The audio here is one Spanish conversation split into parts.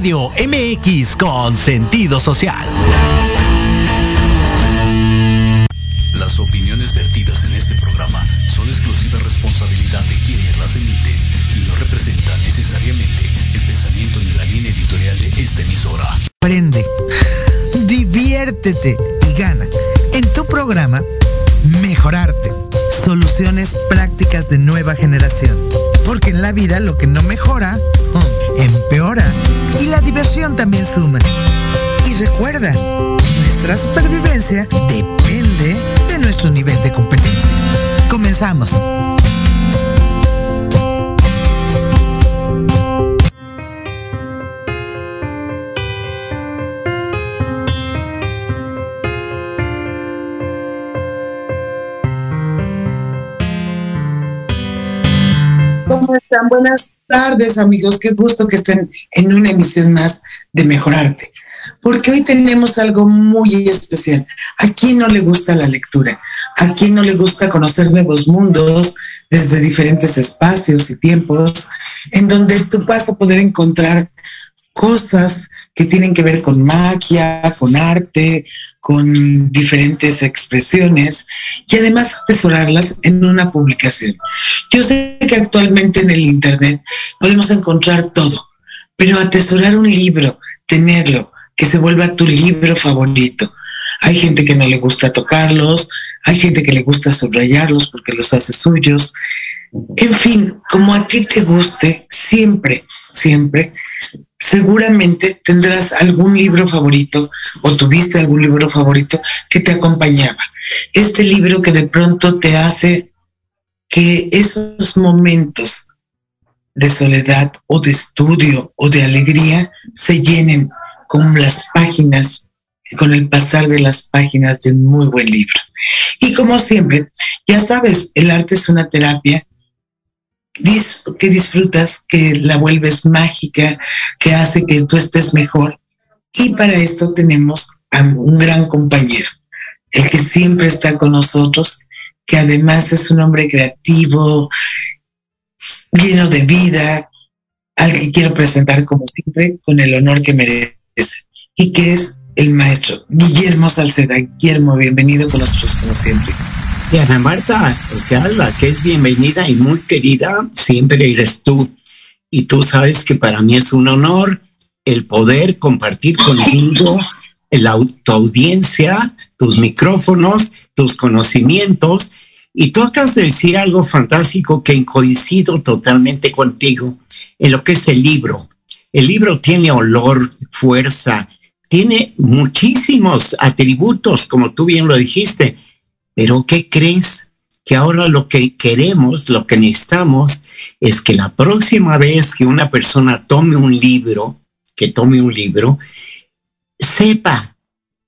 MX con sentido social. Las opiniones vertidas en este programa son exclusiva responsabilidad de quienes las emiten y no representan necesariamente el pensamiento ni la línea editorial de esta emisora. Aprende, diviértete y gana. En tu programa, mejorarte. Soluciones prácticas de nueva generación. Porque en la vida lo que no mejora, nuestra supervivencia depende de nuestro nivel de competencia. Comenzamos. ¿Cómo están? Buenas tardes, amigos. Qué gusto que estén en una emisión más de Mejorarte. Porque hoy tenemos algo muy especial. ¿A quién no le gusta la lectura? ¿A quién no le gusta conocer nuevos mundos desde diferentes espacios y tiempos en donde tú vas a poder encontrar cosas que tienen que ver con magia, con arte, con diferentes expresiones y además atesorarlas en una publicación. Yo sé que actualmente en el Internet podemos encontrar todo, pero atesorar un libro, tenerlo, que se vuelva tu libro favorito. Hay gente que no le gusta tocarlos, hay gente que le gusta subrayarlos porque los hace suyos. En fin, como a ti te guste, siempre, siempre seguramente tendrás algún libro favorito o tuviste algún libro favorito que te acompañaba. Este libro que de pronto te hace que esos momentos de soledad o de estudio o de alegría se llenen con las páginas, con el pasar de las páginas de un muy buen libro. Y como siempre, ya sabes, el arte es una terapia que disfrutas, que la vuelves mágica, que hace que tú estés mejor. Y para esto tenemos a un gran compañero, el que siempre está con nosotros, que además es un hombre creativo, lleno de vida, al que quiero presentar como siempre con el honor que merece, y que es el maestro Guillermo Salceda. Guillermo, bienvenido con nosotros como siempre. Y Ana Marta, o sea, la que es bienvenida y muy querida, siempre eres tú. Y tú sabes que para mí es un honor el poder compartir contigo la, tu audiencia, tus micrófonos, tus conocimientos. Y tú acabas de decir algo fantástico que coincido totalmente contigo en lo que es el libro. El libro tiene olor, fuerza, tiene muchísimos atributos, como tú bien lo dijiste pero ¿qué crees? Que ahora lo que queremos, lo que necesitamos, es que la próxima vez que una persona tome un libro, que tome un libro, sepa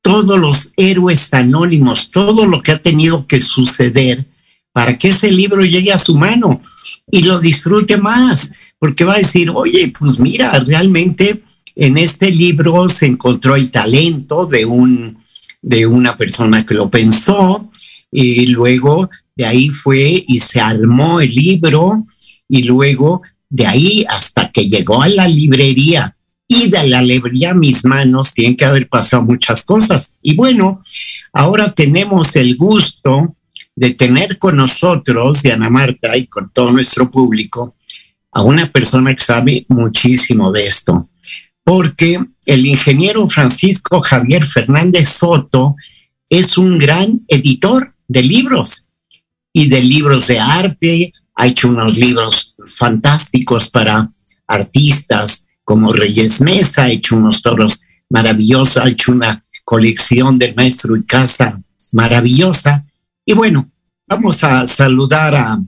todos los héroes anónimos, todo lo que ha tenido que suceder para que ese libro llegue a su mano y lo disfrute más, porque va a decir, oye, pues mira, realmente en este libro se encontró el talento de un de una persona que lo pensó, y luego de ahí fue y se armó el libro y luego de ahí hasta que llegó a la librería y de la librería a mis manos tienen que haber pasado muchas cosas. Y bueno, ahora tenemos el gusto de tener con nosotros, Diana Marta, y con todo nuestro público, a una persona que sabe muchísimo de esto. Porque el ingeniero Francisco Javier Fernández Soto es un gran editor de libros y de libros de arte. Ha hecho unos libros fantásticos para artistas como Reyes Mesa, ha hecho unos toros maravillosos, ha hecho una colección de maestro y casa maravillosa. Y bueno, vamos a saludar a,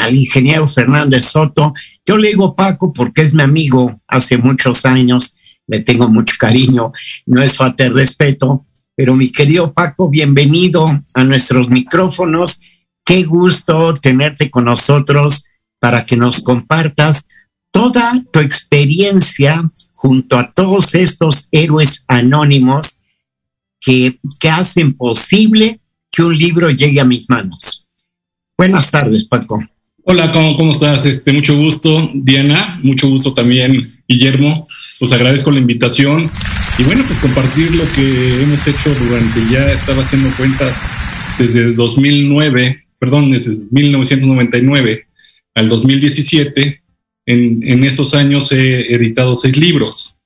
al ingeniero Fernández Soto. Yo le digo Paco porque es mi amigo hace muchos años, le tengo mucho cariño, no es falta de respeto, pero mi querido Paco, bienvenido a nuestros micrófonos. Qué gusto tenerte con nosotros para que nos compartas toda tu experiencia junto a todos estos héroes anónimos que, que hacen posible que un libro llegue a mis manos. Buenas tardes, Paco. Hola, ¿cómo, estás? Este, mucho gusto, Diana, mucho gusto también, Guillermo. Os agradezco la invitación y bueno, pues compartir lo que hemos hecho durante, ya estaba haciendo cuentas desde 2009, perdón, desde 1999 al 2017. En, en esos años he editado seis libros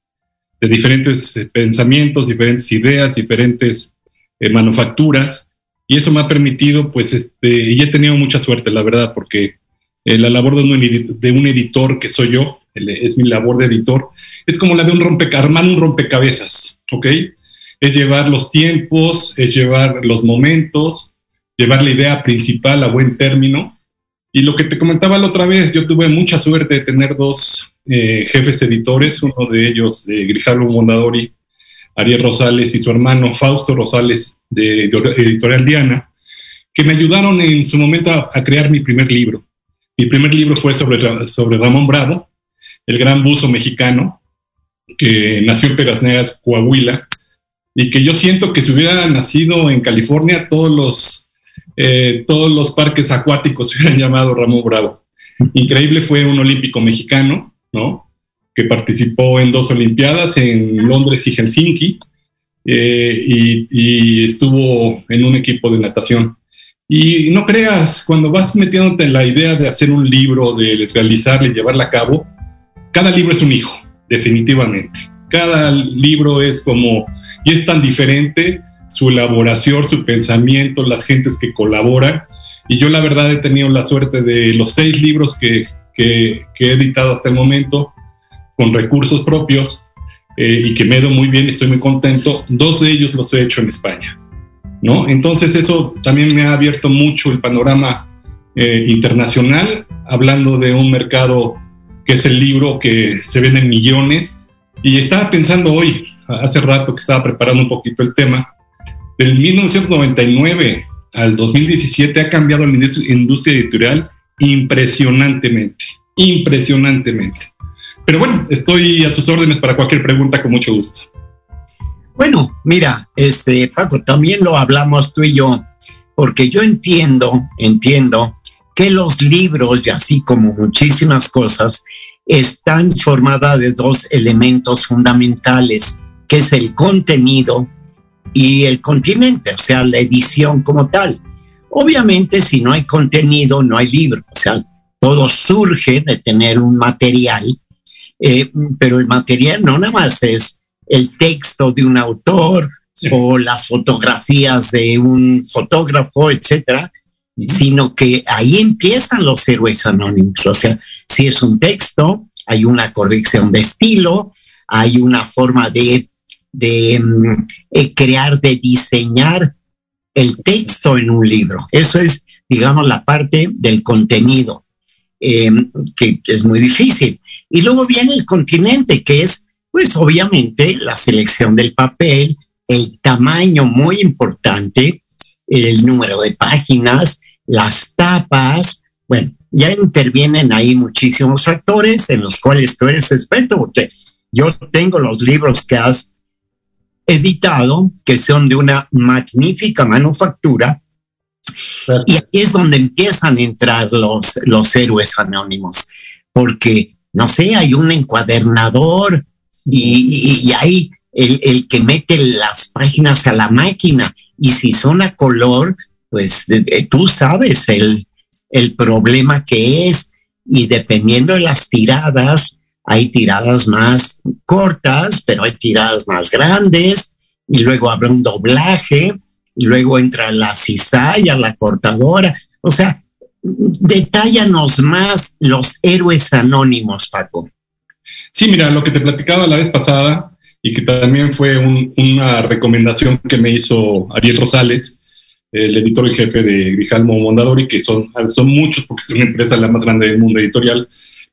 de diferentes eh, pensamientos, diferentes ideas, diferentes eh, manufacturas. Y eso me ha permitido, pues, este, y he tenido mucha suerte, la verdad, porque eh, la labor de un, editor que soy yo, es mi labor de editor, es como la de un rompecabezas, un rompecabezas, ¿ok? Es llevar los tiempos, es llevar los momentos, llevar la idea principal a buen término. Y lo que te comentaba la otra vez, yo tuve mucha suerte de tener dos eh, jefes editores, uno de ellos, eh, Grijalvo Mondadori, Ariel Rosales y su hermano Fausto Rosales de, Editorial Diana, que me ayudaron en su momento a, crear mi primer libro. Mi primer libro fue sobre, Ramón Bravo, el gran buzo mexicano, que nació en Pegas Negras, Coahuila, y que yo siento que si hubiera nacido en California, todos los, eh, todos los parques acuáticos se hubieran llamado Ramón Bravo. Increíble fue un olímpico mexicano, ¿no? Que participó en dos Olimpiadas, en Londres y Helsinki, eh, y, estuvo en un equipo de natación. Y no creas, cuando vas metiéndote en la idea de hacer un libro, de realizarlo y llevarla a cabo, cada libro es un hijo, definitivamente. Cada libro es como, y es tan diferente su elaboración, su pensamiento, las gentes que colaboran. Y yo la verdad he tenido la suerte de los seis libros que, que, he editado hasta el momento con recursos propios eh, y que me he ido muy bien, estoy muy contento. Dos de ellos los he hecho en España. ¿No? Entonces eso también me ha abierto mucho el panorama eh, internacional, hablando de un mercado que es el libro que se vende en millones. Y estaba pensando hoy, hace rato que estaba preparando un poquito el tema, del 1999 al 2017 ha cambiado la industria editorial impresionantemente, impresionantemente. Pero bueno, estoy a sus órdenes para cualquier pregunta con mucho gusto. Bueno, mira, este Paco, también lo hablamos tú y yo, porque yo entiendo, entiendo que los libros, y así como muchísimas cosas, están formadas de dos elementos fundamentales, que es el contenido y el continente, o sea, la edición como tal. Obviamente, si no hay contenido, no hay libro, o sea, todo surge de tener un material, eh, pero el material no nada más es el texto de un autor o las fotografías de un fotógrafo, etcétera, sino que ahí empiezan los héroes anónimos. O sea, si es un texto, hay una corrección de estilo, hay una forma de, de mm, eh, crear, de diseñar el texto en un libro. Eso es, digamos, la parte del contenido, em, que es muy difícil. Y luego viene el continente, que es, pues obviamente, la selección del papel, el tamaño muy importante, el número de páginas, las tapas, bueno, ya intervienen ahí muchísimos factores en los cuales tú eres experto, porque yo tengo los libros que has editado, que son de una magnífica manufactura, Y es donde empiezan a entrar los, los héroes anónimos, porque, no sé, hay un encuadernador y, y, hay el, el, que mete las páginas a la máquina. Y si son a color, pues tú sabes el, el problema que es. Y dependiendo de las tiradas, hay tiradas más cortas, pero hay tiradas más grandes. Y luego habrá un doblaje y luego entra la cizalla, la cortadora. O sea, detállanos más los héroes anónimos, Paco. Sí, mira, lo que te platicaba la vez pasada y que también fue una recomendación que me hizo Ariel Rosales, el editor y jefe de Grijalmo Mondadori, que son, son muchos porque es una empresa la más grande del mundo editorial,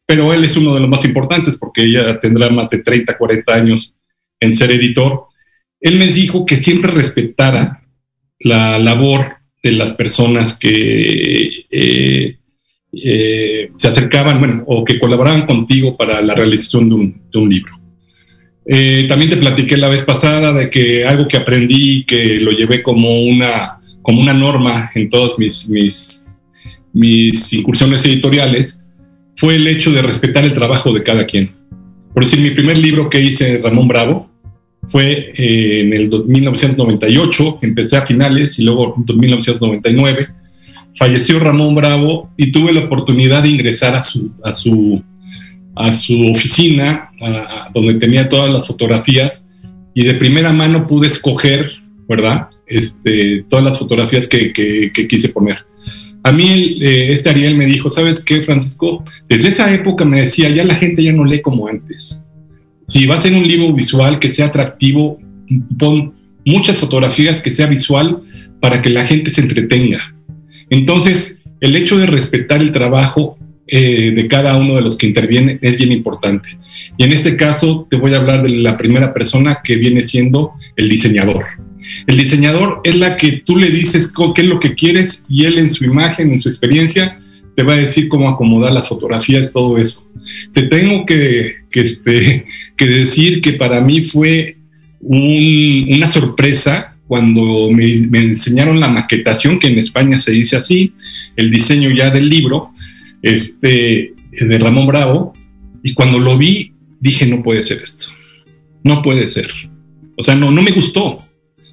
pero él es uno de los más importantes porque ella tendrá más de 30, 40 años en ser editor. Él me dijo que siempre respetara la labor de las personas que eh, eh, se acercaban, bueno, o que colaboraban contigo para la realización de un, libro. Eh, también te platiqué la vez pasada de que algo que aprendí, que lo llevé como una, como una norma en todas mis, mis, mis incursiones editoriales, fue el hecho de respetar el trabajo de cada quien. Por decir, mi primer libro que hice, Ramón Bravo, fue eh, en el 1998, empecé a finales y luego en 1999. Falleció Ramón Bravo y tuve la oportunidad de ingresar a su, a su, a su oficina, donde tenía todas las fotografías, y de primera mano pude escoger, ¿verdad? Este, todas las fotografías que, que, quise poner. A mí eh, este Ariel me dijo, ¿sabes qué, Francisco? Desde esa época me decía, ya la gente ya no lee como antes si va a ser un libro visual que sea atractivo, pon muchas fotografías que sea visual para que la gente se entretenga. Entonces, el hecho de respetar el trabajo eh, de cada uno de los que intervienen es bien importante. Y en este caso te voy a hablar de la primera persona que viene siendo el diseñador. El diseñador es la que tú le dices qué es lo que quieres y él en su imagen, en su experiencia, te va a decir cómo acomodar las fotografías, todo eso. Te tengo que, este, que decir que para mí fue una sorpresa cuando me, enseñaron la maquetación, que en España se dice así, el diseño ya del libro, este, de Ramón Bravo, y cuando lo vi, dije, no puede ser esto, no puede ser. O sea, no, no me gustó.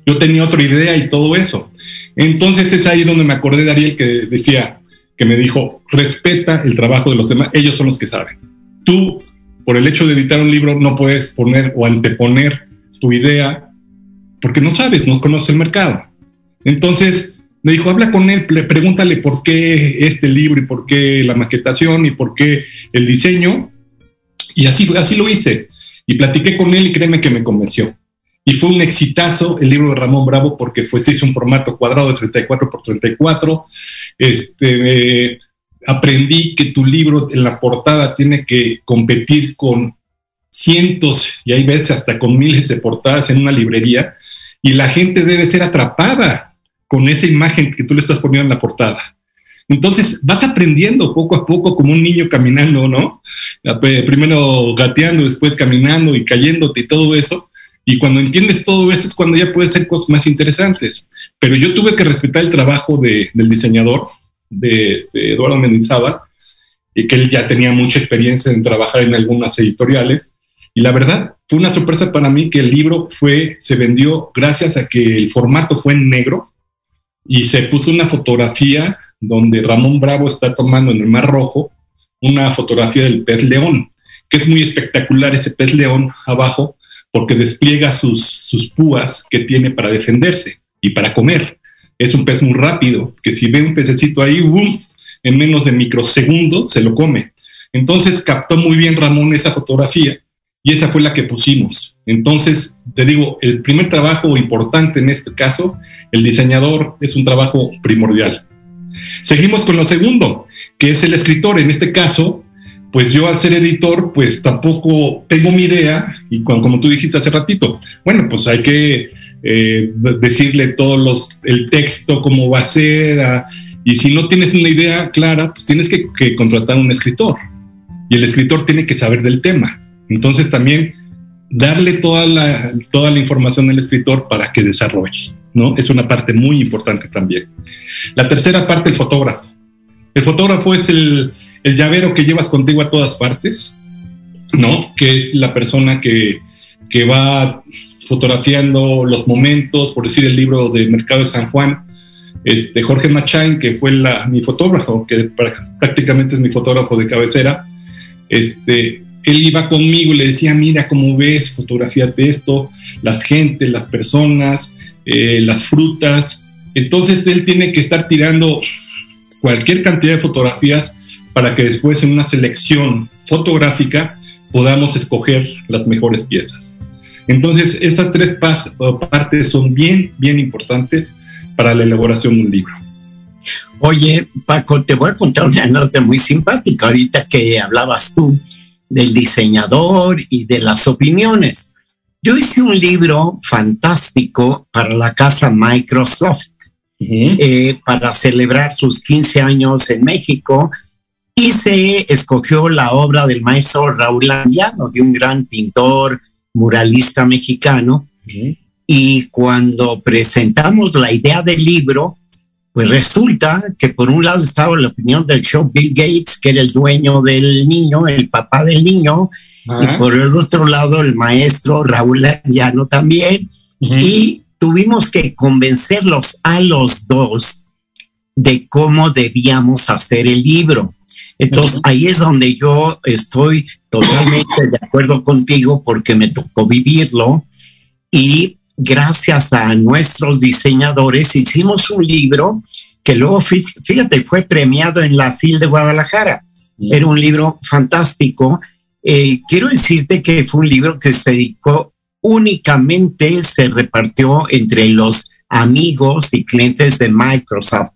Yo tenía otra idea y todo eso. Entonces es ahí donde me acordé de Ariel que decía, que me dijo, respeta el trabajo de los demás, ellos son los que saben. Tú, por el hecho de editar un libro, no puedes poner o anteponer tu idea porque no sabes, no conoces el mercado. Entonces, me dijo, habla con él, pregúntale por qué este libro y por qué la maquetación y por qué el diseño. Y así, así lo hice. Y platiqué con él y créeme que me convenció. Y fue un exitazo el libro de Ramón Bravo porque fue, se hizo un formato cuadrado de 34 por 34. Este, aprendí que tu libro en la portada tiene que competir con cientos y hay veces hasta con miles de portadas en una librería y la gente debe ser atrapada con esa imagen que tú le estás poniendo en la portada. Entonces vas aprendiendo poco a poco como un niño caminando, ¿no? Primero gateando, después caminando y cayéndote y todo eso. Y cuando entiendes todo esto es cuando ya puedes hacer cosas más interesantes. Pero yo tuve que respetar el trabajo del diseñador, de este, Eduardo Mendizábal, que él ya tenía mucha experiencia en trabajar en algunas editoriales. Y la verdad, fue una sorpresa para mí que el libro fue, se vendió gracias a que el formato fue en negro y se puso una fotografía donde Ramón Bravo está tomando en el Mar Rojo una fotografía del pez león, que es muy espectacular ese pez león abajo, porque despliega sus, sus púas que tiene para defenderse y para comer. Es un pez muy rápido, que si ve un pececito ahí, ¡boom! en menos de microsegundos se lo come. Entonces captó muy bien Ramón esa fotografía y esa fue la que pusimos. Entonces, te digo, el primer trabajo importante en este caso, el diseñador es un trabajo primordial. Seguimos con lo segundo, que es el escritor. En este caso, pues yo al ser editor, pues tampoco tengo mi idea, y como tú dijiste hace ratito, bueno, pues hay que eh, decirle todos los, el texto, cómo va a ser, y si no tienes una idea clara, pues tienes que, que, contratar un escritor, y el escritor tiene que saber del tema. Entonces también darle toda la, toda la información al escritor para que desarrolle. ¿no? Es una parte muy importante también. La tercera parte, el fotógrafo. El fotógrafo es el, el llavero que llevas contigo a todas partes, ¿no? Que es la persona que, que va fotografiando los momentos, por decir el libro de Mercado de San Juan, este, Jorge Machain, que fue la, mi fotógrafo, que prácticamente es mi fotógrafo de cabecera, este, él iba conmigo y le decía, mira cómo ves, fotografíate esto, las gentes, las personas, eh, las frutas. Entonces él tiene que estar tirando cualquier cantidad de fotografías para que después en una selección fotográfica podamos escoger las mejores piezas. Entonces, estas tres partes son bien, bien importantes para la elaboración de un libro. Oye, Paco, te voy a contar una nota muy simpática ahorita que hablabas tú del diseñador y de las opiniones. Yo hice un libro fantástico para la casa Microsoft eh, para celebrar sus 15 años en México y se escogió la obra del maestro Raúl Andiano, de un gran pintor, muralista mexicano. Y cuando presentamos la idea del libro, pues resulta que por un lado estaba la opinión del show Bill Gates, que era el dueño del niño, el papá del niño, y por el otro lado el maestro Raúl Andiano también. Y tuvimos que convencerlos a los dos de cómo debíamos hacer el libro. Entonces, ahí es donde yo estoy totalmente de acuerdo contigo porque me tocó vivirlo y gracias a nuestros diseñadores hicimos un libro que luego, fíjate, fue premiado en la FIL de Guadalajara. Era un libro fantástico. Eh, quiero decirte que fue un libro que se dedicó únicamente, se repartió entre los amigos y clientes de Microsoft.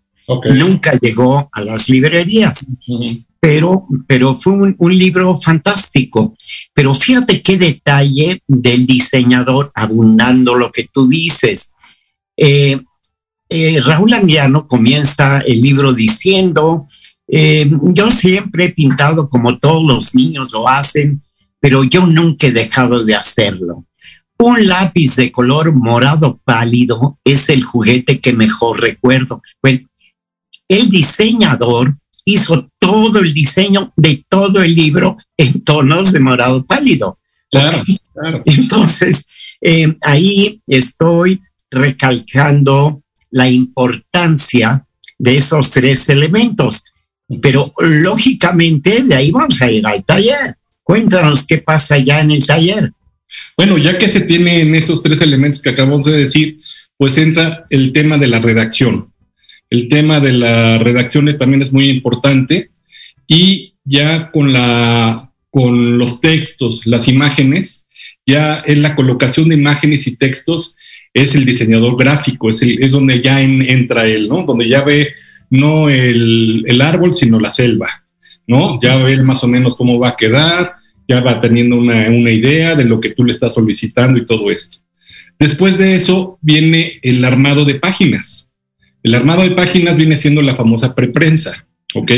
Nunca llegó a las librerías pero, pero fue un, libro fantástico. Pero fíjate qué detalle del diseñador, abundando lo que tú dices. Eh, eh, Raúl Anguiano comienza el libro diciendo, eh, yo siempre he pintado como todos los niños lo hacen, pero yo nunca he dejado de hacerlo. Un lápiz de color morado pálido es el juguete que mejor recuerdo. Bueno, el diseñador hizo todo el diseño de todo el libro en tonos de morado pálido. Claro, claro. Entonces, eh, ahí estoy recalcando la importancia de esos tres elementos. Pero lógicamente de ahí vamos a ir al taller. Cuéntanos qué pasa ya en el taller. Bueno, ya que se tienen esos tres elementos que acabamos de decir, pues entra el tema de la redacción. El tema de la redacción también es muy importante y ya con, la, con los textos, las imágenes, ya en la colocación de imágenes y textos es el diseñador gráfico, es, el, es donde ya entra él, ¿no? Donde ya ve no el, el, árbol, sino la selva, ¿no? Ya ve más o menos cómo va a quedar, ya va teniendo una, una idea de lo que tú le estás solicitando y todo esto. Después de eso viene el armado de páginas. El armado de páginas viene siendo la famosa preprensa, ¿ok?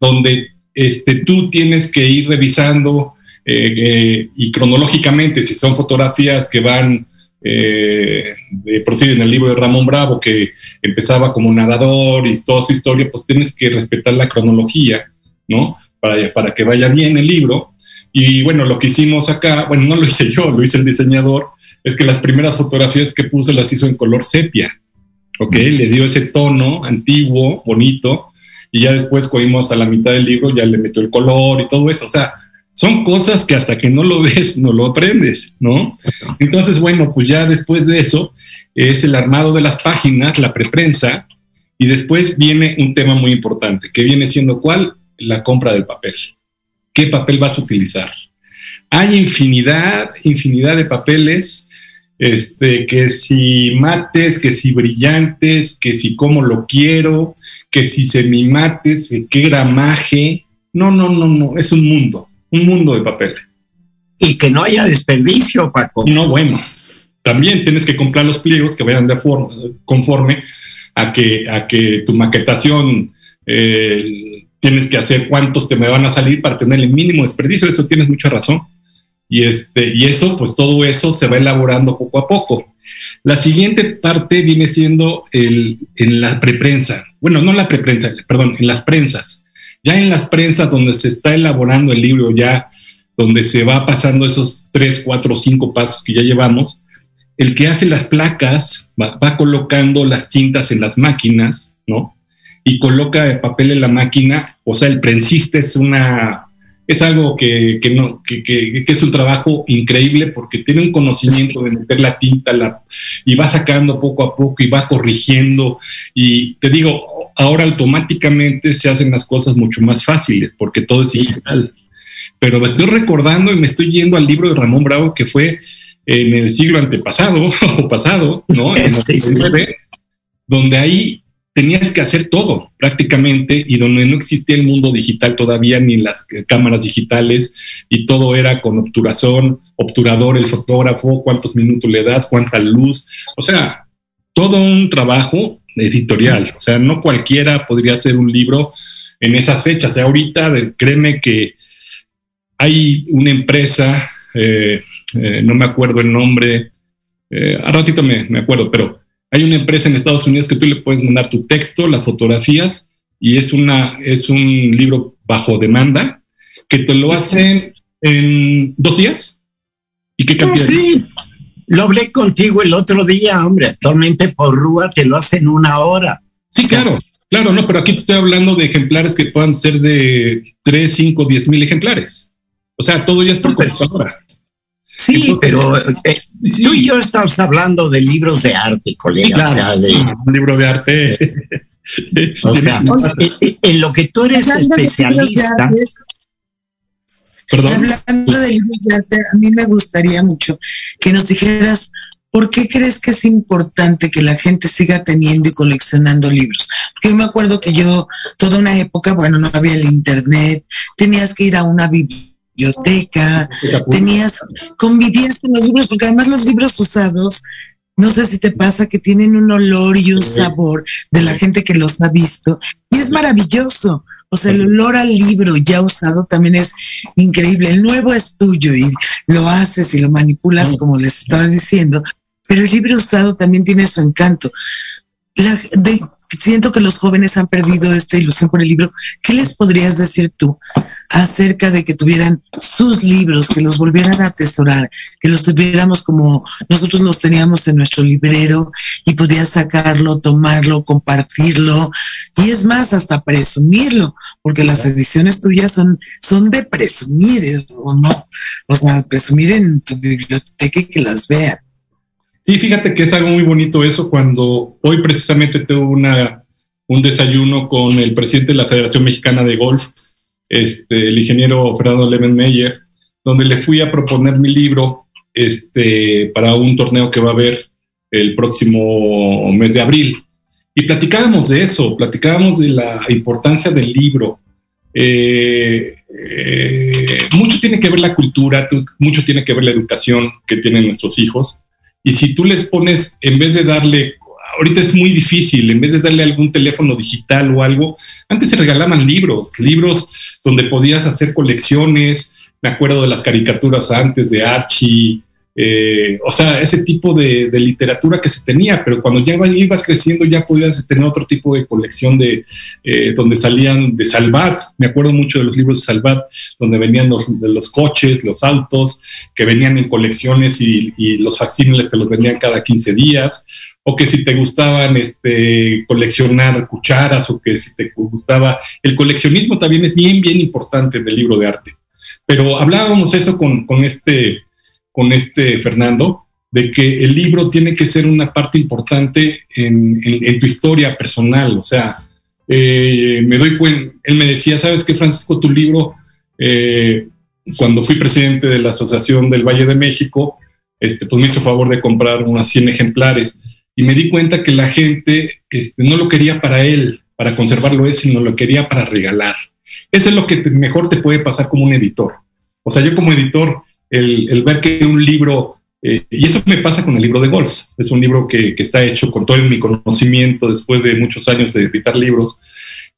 Donde este, tú tienes que ir revisando eh, eh, y cronológicamente, si son fotografías que van, eh, de, por en el libro de Ramón Bravo, que empezaba como nadador y toda su historia, pues tienes que respetar la cronología, ¿no? Para, para que vaya bien el libro. Y bueno, lo que hicimos acá, bueno, no lo hice yo, lo hice el diseñador, es que las primeras fotografías que puse las hizo en color sepia. ¿ok? Le dio ese tono antiguo, bonito, y ya después cogimos a la mitad del libro, ya le metió el color y todo eso, o sea, son cosas que hasta que no lo ves, no lo aprendes, ¿no? Entonces, bueno, pues ya después de eso es el armado de las páginas, la preprensa, y después viene un tema muy importante, que viene siendo cuál? La compra del papel. ¿Qué papel vas a utilizar? Hay infinidad, infinidad de papeles este, que si mates, que si brillantes, que si cómo lo quiero, que si semimates, qué gramaje. No, no, no, no, es un mundo, un mundo de papel. Y que no haya desperdicio, Paco. No, bueno, también tienes que comprar los pliegos que vayan de forma, conforme a que, a que tu maquetación eh, tienes que hacer cuántos te me van a salir para tener el mínimo desperdicio, eso tienes mucha razón. Y, este, y eso, pues todo eso se va elaborando poco a poco. La siguiente parte viene siendo el, en la preprensa. Bueno, no la preprensa, perdón, en las prensas. Ya en las prensas donde se está elaborando el libro, ya donde se va pasando esos tres, cuatro, cinco pasos que ya llevamos, el que hace las placas va, colocando las tintas en las máquinas, ¿no? Y coloca el papel en la máquina, o sea, el prensista es una es algo que, no, que, es un trabajo increíble porque tiene un conocimiento de meter la tinta la, y va sacando poco a poco y va corrigiendo. Y te digo, ahora automáticamente se hacen las cosas mucho más fáciles porque todo es digital. Pero me estoy recordando y me estoy yendo al libro de Ramón Bravo que fue en el siglo antepasado o pasado, ¿no? En donde ahí tenías que hacer todo prácticamente y donde no existía el mundo digital todavía ni las cámaras digitales y todo era con obturación, obturador, el fotógrafo, cuántos minutos le das, cuánta luz, o sea, todo un trabajo editorial, o sea, no cualquiera podría hacer un libro en esas fechas. ahorita, créeme que hay una empresa, eh, eh, no me acuerdo el nombre, eh, a ratito me, me acuerdo, pero hay una empresa en Estados Unidos que tú le puedes mandar tu texto, las fotografías, y es, una, es un libro bajo demanda que te lo hacen en dos días. ¿Y qué cantidad? sí, lo hablé contigo el otro día, hombre. Actualmente por Rúa te lo hacen una hora. Sí, claro, claro, no, pero aquí te estoy hablando de ejemplares que puedan ser de 3, 5, 10 mil ejemplares. O sea, todo ya es por computadora. Sí, pero eh, tú y yo estamos hablando de libros de arte, colega. o sea, de, un libro de arte. o sea, en, lo que tú eres especialista. ¿Perdón? Hablando de libros de arte, a mí me gustaría mucho que nos dijeras ¿Por qué crees que es importante que la gente siga teniendo y coleccionando libros? Porque yo me acuerdo que yo, toda una época, bueno, no había el internet, tenías que ir a una biblioteca biblioteca, tenías, convivías con los libros, porque además los libros usados, no sé si te pasa que tienen un olor y un sabor de la gente que los ha visto, y es maravilloso. O sea, el olor al libro ya usado también es increíble. El nuevo es tuyo y lo haces y lo manipulas como les estaba diciendo, pero el libro usado también tiene su encanto. siento que los jóvenes han perdido esta ilusión por el libro. ¿Qué les podrías decir tú acerca de que tuvieran sus libros, que los volvieran a atesorar, que los tuviéramos como nosotros los teníamos en nuestro librero y podías sacarlo, tomarlo, compartirlo y es más, hasta presumirlo, porque las ediciones tuyas son, son de presumir. ¿o no? O sea, presumir en tu biblioteca y que las vean. Sí, fíjate que es algo muy bonito eso cuando hoy precisamente tengo una, un desayuno con el presidente de la Federación Mexicana de Golf este, el ingeniero Fernando Meyer, donde le fui a proponer mi libro este, para un torneo que va a haber el próximo mes de abril. Y platicábamos de eso, platicábamos de la importancia del libro. Eh, eh, mucho tiene que ver la cultura, mucho tiene que ver la educación que tienen nuestros hijos. Y si tú les pones, en vez de darle ahorita es muy difícil, en vez de darle algún teléfono digital o algo, antes se regalaban libros, libros donde podías hacer colecciones, me acuerdo de las caricaturas antes de Archie, eh, o sea, ese tipo de, literatura que se tenía, pero cuando ya ibas creciendo ya podías tener otro tipo de colección de eh, donde salían de Salvat, me acuerdo mucho de los libros de Salvat, donde venían los, coches, los autos, que venían en colecciones y, y los facsímiles te los vendían cada 15 días, o que si te gustaban este, coleccionar cucharas, o que si te gustaba, el coleccionismo también es bien, bien importante del libro de arte. Pero hablábamos eso con, con este con este Fernando, de que el libro tiene que ser una parte importante en, tu historia personal. O sea, eh, me doy cuenta, él me decía, ¿sabes qué, Francisco? Tu libro, eh, cuando fui presidente de la Asociación del Valle de México, este, pues me hizo favor de comprar unas 100 ejemplares y me di cuenta que la gente este, no lo quería para él, para conservarlo él, sino lo quería para regalar. Eso es lo que mejor te puede pasar como un editor. O sea, yo como editor, el, ver que un libro, eh, y eso me pasa con el libro de golf, es un libro que, está hecho con todo mi conocimiento después de muchos años de editar libros.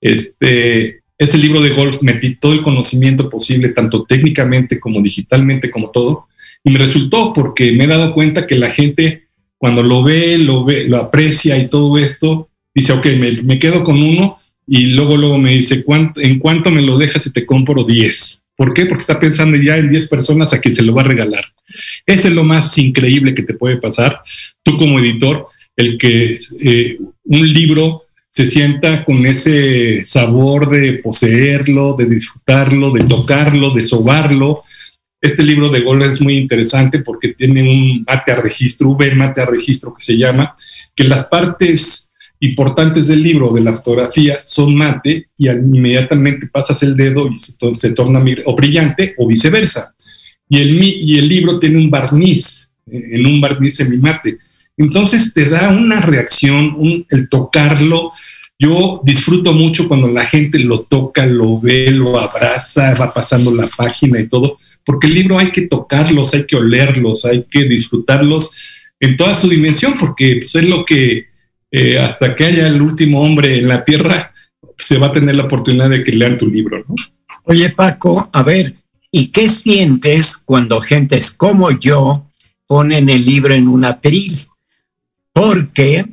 Este, ese libro de golf metí todo el conocimiento posible, tanto técnicamente como digitalmente, como todo, y me resultó porque me he dado cuenta que la gente cuando lo ve, lo ve, lo aprecia y todo esto, dice, ok, me, quedo con uno y luego, luego me dice, ¿cuánto, ¿en cuánto me lo dejas si te compro 10? ¿Por qué? Porque está pensando ya en 10 personas a quien se lo va a regalar. Ese es lo más increíble que te puede pasar, tú como editor, el que eh, un libro se sienta con ese sabor de poseerlo, de disfrutarlo, de tocarlo, de sobarlo. Este libro de Gol es muy interesante porque tiene un mate a registro, V mate a registro que se llama, que las partes importantes del libro, de la fotografía, son mate y inmediatamente pasas el dedo y se, torna o brillante o viceversa. Y el, y el libro tiene un barniz, eh, en un barniz semimate. Entonces te da una reacción, un, el tocarlo. Yo disfruto mucho cuando la gente lo toca, lo ve, lo abraza, va pasando la página y todo, porque el libro hay que tocarlos, hay que olerlos, hay que disfrutarlos en toda su dimensión, porque pues, es lo que eh, hasta que haya el último hombre en la tierra, se va a tener la oportunidad de que lean tu libro, ¿no? Oye, Paco, a ver, ¿y qué sientes cuando gentes como yo ponen el libro en un atril? porque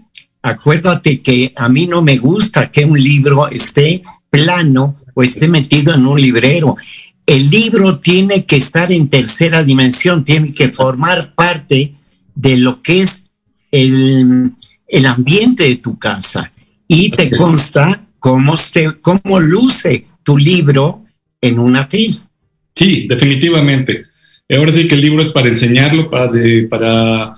acuérdate que a mí no me gusta que un libro esté plano o esté metido en un librero. El libro tiene que estar en tercera dimensión, tiene que formar parte de lo que es el, ambiente de tu casa y te consta cómo, se, cómo luce tu libro en un atril. Sí, definitivamente. Ahora sí que el libro es para enseñarlo, para, para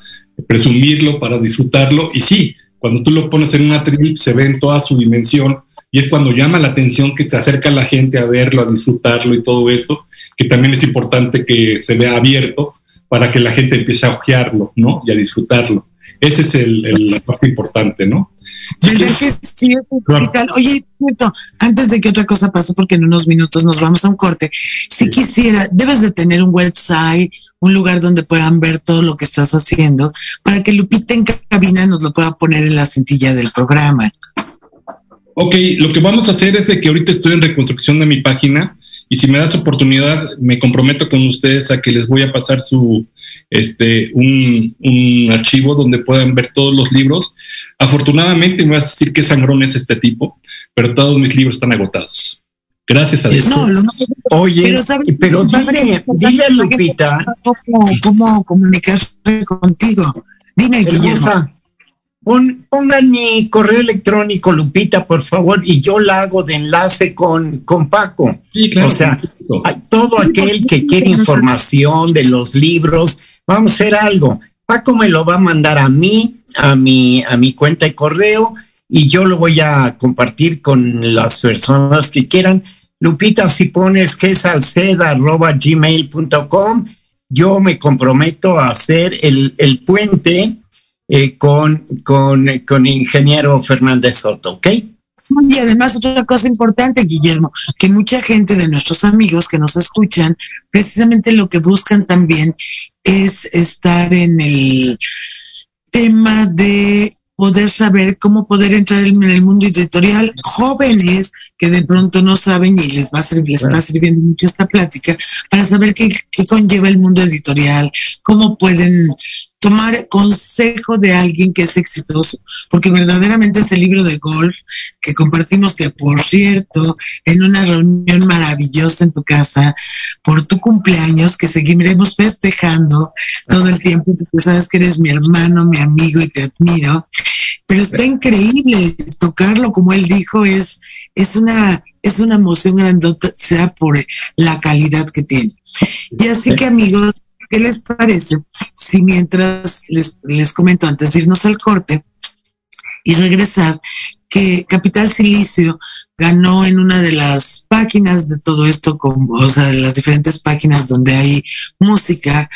presumirlo, para disfrutarlo. Y sí, cuando tú lo pones en una trip se ve en toda su dimensión y es cuando llama la atención que se acerca la gente a verlo, a disfrutarlo y todo esto, que también es importante que se vea abierto para que la gente empiece a ojearlo, ¿no? Y a disfrutarlo. Esa es el, la parte importante, ¿no? ¿Verdad que sí? Oye, antes de que otra cosa pase, porque en unos minutos nos vamos a un corte, si quisiera, debes de tener un website, un lugar donde puedan ver todo lo que estás haciendo, para que Lupita en cabina nos lo pueda poner en la cintilla del programa. Ok, lo que vamos a hacer es que ahorita estoy en reconstrucción de mi página y si me das oportunidad, me comprometo con ustedes a que les voy a pasar su, este, un, un archivo donde puedan ver todos los libros. Afortunadamente, me vas a decir qué sangrón es este tipo, pero todos mis libros están agotados. Gracias a Dios. No, Oye, pero, dime, dile, Lupita. ¿Cómo, comunicarse contigo? Dime, Guillermo. Pongan mi correo electrónico, Lupita, por favor, y yo la hago de enlace con, con Paco. Sí, claro. O sea, todo aquel que quiere información de los libros, vamos a hacer algo. Paco me lo va a mandar a mí, a mi, a mi cuenta de correo, y yo lo voy a compartir con las personas que quieran. Lupita, si pones que es gmail.com, yo me comprometo a hacer el, puente eh, con, con, con ingeniero Fernández Soto, ¿ok? Y además otra cosa importante, Guillermo, que mucha gente de nuestros amigos que nos escuchan, precisamente lo que buscan también es estar en el tema de poder saber cómo poder entrar en el mundo editorial. Jóvenes que de pronto no saben y les va a servir, les está sirviendo mucho esta plática para saber qué, qué conlleva el mundo editorial, cómo pueden tomar consejo de alguien que es exitoso, porque verdaderamente ese libro de golf que compartimos, que por cierto, en una reunión maravillosa en tu casa, por tu cumpleaños, que seguiremos festejando todo el tiempo, porque sabes que eres mi hermano, mi amigo y te admiro, pero está increíble tocarlo, como él dijo, es, es una es una emoción grandota, sea por la calidad que tiene. Y así que amigos, ¿Qué les parece si mientras les, les comento antes de irnos al corte y regresar, que Capital Silicio ganó en una de las páginas de todo esto, o sea, de las diferentes páginas donde hay música,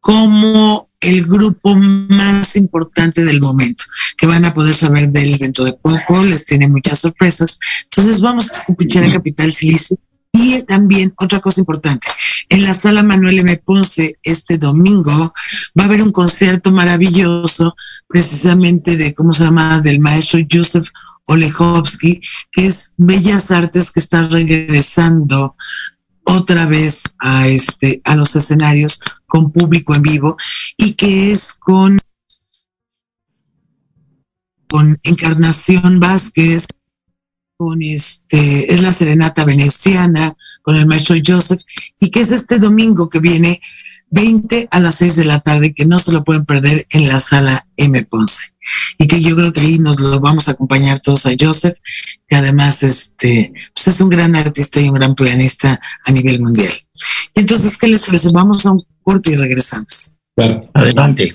como el grupo más importante del momento, que van a poder saber de él dentro de poco, les tiene muchas sorpresas. Entonces vamos a escuchar a Capital Silicio y también otra cosa importante, en la sala Manuel M. Ponce este domingo va a haber un concierto maravilloso precisamente de, ¿cómo se llama?, del maestro Joseph Olechowski, que es Bellas Artes que está regresando otra vez a este a los escenarios con público en vivo y que es con con Encarnación Vázquez, con este, es la Serenata Veneciana, con el maestro Joseph, y que es este domingo que viene 20 a las 6 de la tarde, que no se lo pueden perder en la sala M. Ponce. Y que yo creo que ahí nos lo vamos a acompañar todos a Joseph, que además este, pues es un gran artista y un gran pianista a nivel mundial. Entonces, ¿qué les parece? Vamos a un corto y regresamos. Adelante.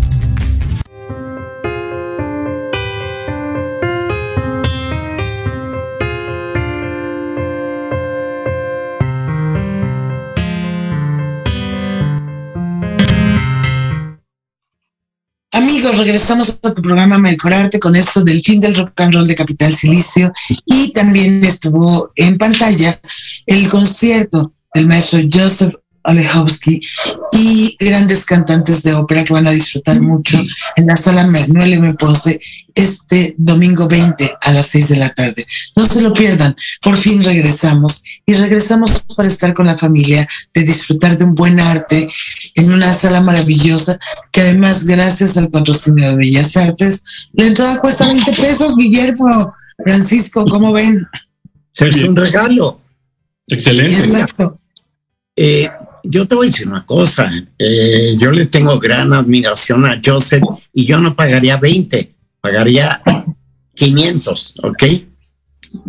Amigos, regresamos a tu programa Mejorarte con esto del fin del rock and roll de Capital Silicio. Y también estuvo en pantalla el concierto del maestro Joseph Olechowski y grandes cantantes de ópera que van a disfrutar mucho en la sala Manuel M. Ponce este domingo 20 a las 6 de la tarde. No se lo pierdan, por fin regresamos y regresamos para estar con la familia, de disfrutar de un buen arte en una sala maravillosa que además gracias al patrocinio de Bellas Artes, la entrada cuesta 20 pesos, Guillermo, Francisco, ¿cómo ven? Es un regalo. Excelente. Exacto. Eh, yo te voy a decir una cosa, eh, yo le tengo gran admiración a Joseph y yo no pagaría 20, pagaría 500, ¿ok?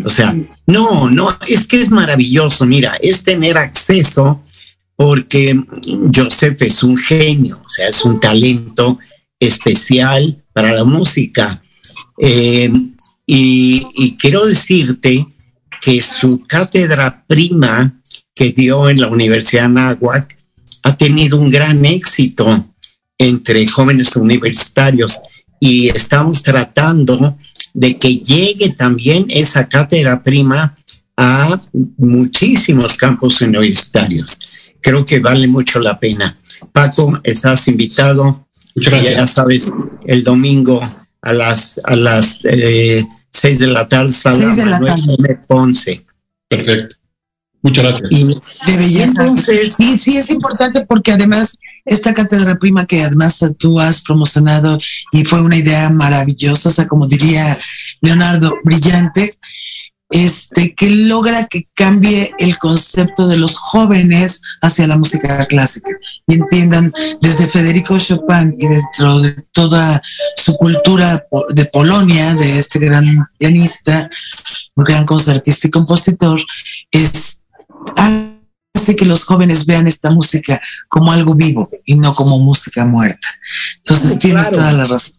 O sea, no, no, es que es maravilloso, mira, es tener acceso porque Joseph es un genio, o sea, es un talento especial para la música. Eh, y, y quiero decirte que su cátedra prima, que dio en la Universidad Nahuac ha tenido un gran éxito entre jóvenes universitarios y estamos tratando de que llegue también esa cátedra prima a muchísimos campos universitarios. Creo que vale mucho la pena. Paco, estás invitado. Muchas gracias. Ya sabes, el domingo a las a las eh, seis de la tarde, sala Seis de la Manuel tarde. M. Ponce. Perfecto. Muchas gracias. Y de belleza. Entonces- sí, sí es importante porque además esta cátedra prima que además tú has promocionado y fue una idea maravillosa, o sea, como diría Leonardo, brillante, este, que logra que cambie el concepto de los jóvenes hacia la música clásica y entiendan desde Federico Chopin y dentro de toda su cultura po- de Polonia, de este gran pianista, un gran concertista y compositor, es hace que los jóvenes vean esta música como algo vivo y no como música muerta. Entonces Sí, tienes claro. toda la razón.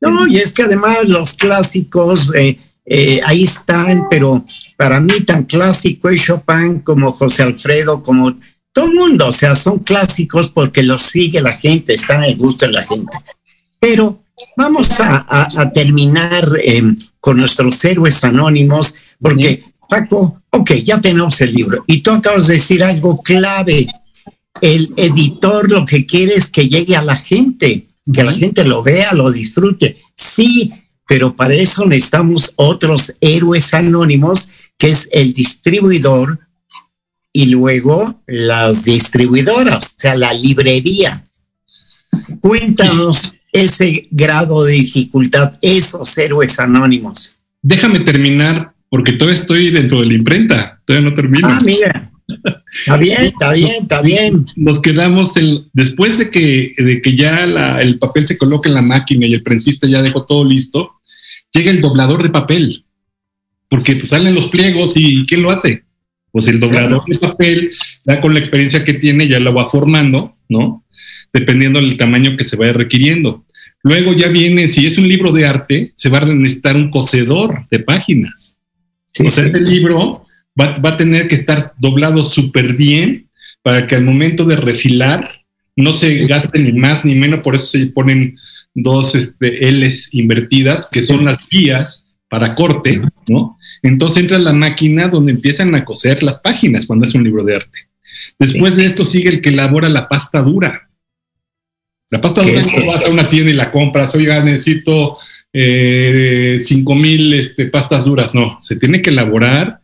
No, y es que además los clásicos eh, eh, ahí están, pero para mí tan clásico es Chopin como José Alfredo, como todo el mundo, o sea, son clásicos porque los sigue la gente, están al gusto de la gente. Pero vamos a, a- a terminar eh, con nuestros héroes anónimos, porque Paco, ok, ya tenemos el libro, y tú acabas de decir algo clave. El editor lo que quiere es que llegue a la gente, que la gente lo vea, lo disfrute. Sí, pero para eso necesitamos otros héroes anónimos, que es el distribuidor y luego las distribuidoras, o sea, la librería. Cuéntanos ese grado de dificultad, esos héroes anónimos. Déjame terminar porque todavía estoy dentro de la imprenta. Todavía no termino. Ah, mira. Está bien, está bien, está bien. Nos quedamos en, después de que, de que ya la- el papel se coloca en la máquina y el prensista ya dejó todo listo, llega el doblador de papel. Porque pues, salen los pliegos y ¿quién lo hace? Pues el doblador de papel, ya con la experiencia que tiene, ya lo va formando, ¿no? Dependiendo del tamaño que se vaya requiriendo. Luego ya viene, si es un libro de arte, se va a necesitar un cosedor de páginas. Sí, o sea, sí. este libro va, va a tener que estar doblado súper bien para que al momento de refilar no se gaste ni más ni menos, por eso se ponen dos este, L's invertidas, que son las vías para corte, ¿no? Entonces entra la máquina donde empiezan a coser las páginas cuando es un libro de arte. Después de esto sigue el que elabora la pasta dura. La pasta ¿Qué dura es vas a una tienda y la compras, oiga, necesito eh, mil este, pastas duras. No, se tiene que elaborar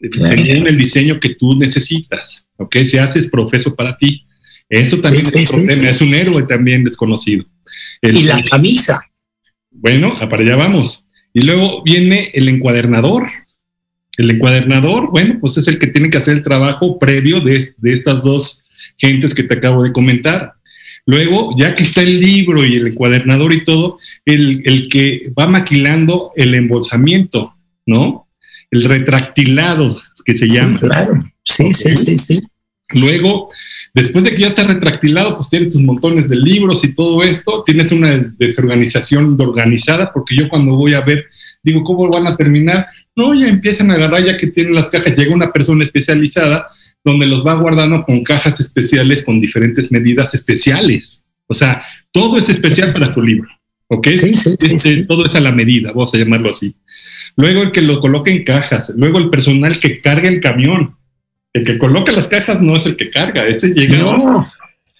eh, según el diseño que tú necesitas, ¿ok? Se haces profeso para ti. Eso también es sí, otro tema, es un héroe también desconocido. El- Y la camisa. bueno, ah, para allá vamos. Y luego viene el encuadernador. El encuadernador, bueno, pues es el que tiene que hacer el trabajo previo de, es- de estas dos gentes que te acabo de comentar. Luego, ya que está el libro y el encuadernador y todo, el, el que va maquilando el embolsamiento, ¿no? El retractilado, que se llama. Sí, claro. Sí, sí, sí, sí. Luego, después de que ya está retractilado, pues tienes tus montones de libros y todo esto, tienes una des- desorganización organizada, porque yo cuando voy a ver, digo, ¿cómo van a terminar? No, ya empiezan a agarrar, ya que tienen las cajas, llega una persona especializada donde los va guardando con cajas especiales con diferentes medidas especiales. O sea, todo es especial para tu libro. ¿Ok? Sí, sí, sí, Este, Todo es a la medida, vamos a llamarlo así. Luego el que lo coloca en cajas, luego el personal que carga el camión. El que coloca las cajas no es el que carga, ese llega, No,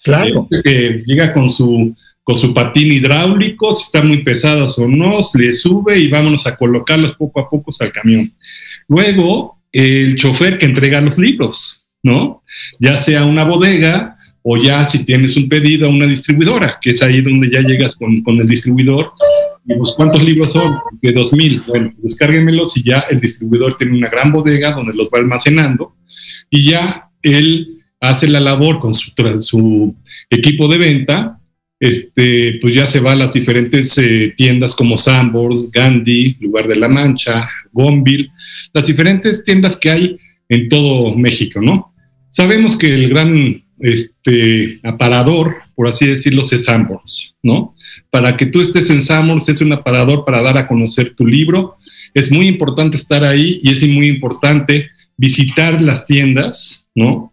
claro. este que llega con su, con su patín hidráulico, si están muy pesadas o no, le sube y vámonos a colocarlos poco a poco al camión. Luego, el chofer que entrega los libros, ¿no? Ya sea una bodega o ya si tienes un pedido a una distribuidora, que es ahí donde ya llegas con, con el distribuidor. Y pues, ¿cuántos libros son? De 2000. Bueno, descárguenmelos y ya el distribuidor tiene una gran bodega donde los va almacenando y ya él hace la labor con su, su equipo de venta. Este, pues ya se va a las diferentes eh, tiendas como Sambors, Gandhi, Lugar de la Mancha, Gonville, las diferentes tiendas que hay en todo México, ¿no? Sabemos que el gran este, aparador, por así decirlo, es Sambors, ¿no? Para que tú estés en Sambors es un aparador para dar a conocer tu libro. Es muy importante estar ahí y es muy importante visitar las tiendas, ¿no?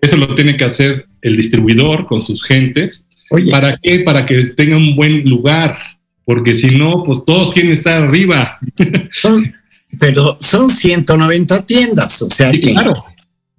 Eso lo tiene que hacer el distribuidor con sus gentes. Oye, ¿Para qué? Para que tenga un buen lugar, porque si no, pues todos quieren estar arriba. son, pero son 190 tiendas, o sea Sí, que claro.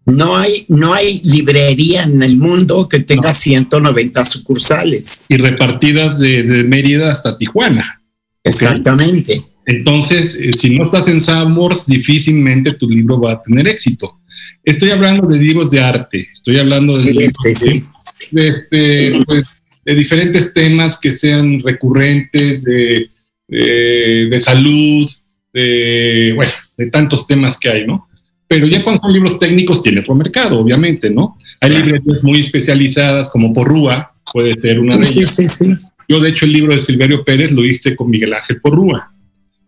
No hay, no hay librería en el mundo que tenga No. 190 sucursales. Y repartidas de, de Mérida hasta Tijuana. Exactamente. Entonces, eh, si no estás en Sambors, difícilmente tu libro va a tener éxito. Estoy hablando de libros de arte, estoy hablando de Este, sí. de, este, pues, de diferentes temas que sean recurrentes, de, de, de salud, de, bueno, de tantos temas que hay, ¿no? Pero ya cuando son libros técnicos tiene otro mercado, obviamente, ¿no? Hay librerías muy especializadas como Porrúa, puede ser una de Sí, ellas. sí, sí. Yo, de hecho, el libro de Silverio Pérez lo hice con Miguel Ángel Porrúa,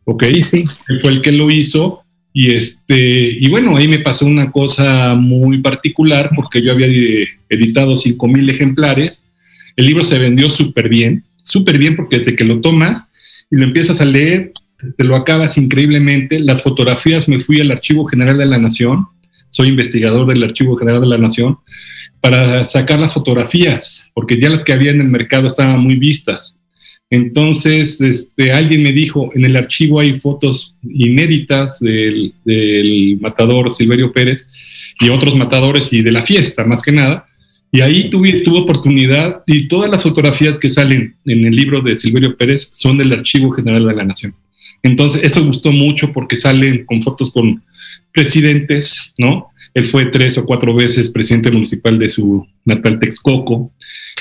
¿ok? Sí, sí. Él fue el que lo hizo y este y bueno ahí me pasó una cosa muy particular porque yo había editado cinco mil ejemplares el libro se vendió súper bien súper bien porque desde que lo tomas y lo empiezas a leer te lo acabas increíblemente las fotografías me fui al archivo general de la nación soy investigador del archivo general de la nación para sacar las fotografías porque ya las que había en el mercado estaban muy vistas entonces, este, alguien me dijo, en el archivo hay fotos inéditas del, del matador Silverio Pérez y otros matadores y de la fiesta, más que nada. Y ahí tuve, tuve oportunidad y todas las fotografías que salen en el libro de Silverio Pérez son del Archivo General de la Nación. Entonces, eso gustó mucho porque salen con fotos con presidentes, ¿no? Él fue tres o cuatro veces presidente municipal de su natal Texcoco.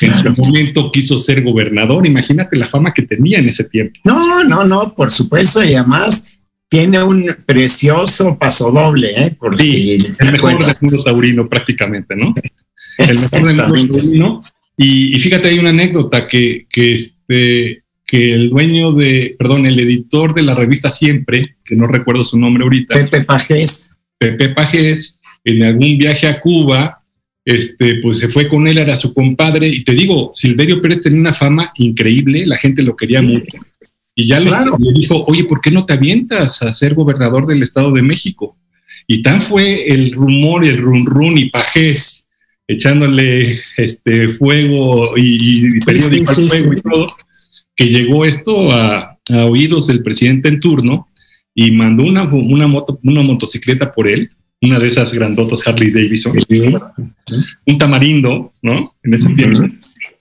En su momento quiso ser gobernador. Imagínate la fama que tenía en ese tiempo. No, no, no, por supuesto, y además tiene un precioso paso doble, ¿eh? Por Sí, si el mejor del mundo taurino prácticamente, ¿no? El mejor del mundo taurino. Y, y fíjate, hay una anécdota que, que, este, que el dueño de, perdón, el editor de la revista Siempre, que no recuerdo su nombre ahorita, Pepe Pajés. Pepe Pajés, en algún viaje a Cuba, este, pues se fue con él, era su compadre, y te digo, Silverio Pérez tenía una fama increíble, la gente lo quería Sí. mucho. Y ya Claro. le dijo, oye, ¿por qué no te avientas a ser gobernador del Estado de México? Y tan fue el rumor, el run run y Pajés echándole este fuego y, y periódico sí, al fuego y todo, que llegó esto a, a oídos del presidente en turno y mandó una, una, moto, una motocicleta por él, una de esas grandotas Harley Davidson, un tamarindo, ¿no? En ese tiempo.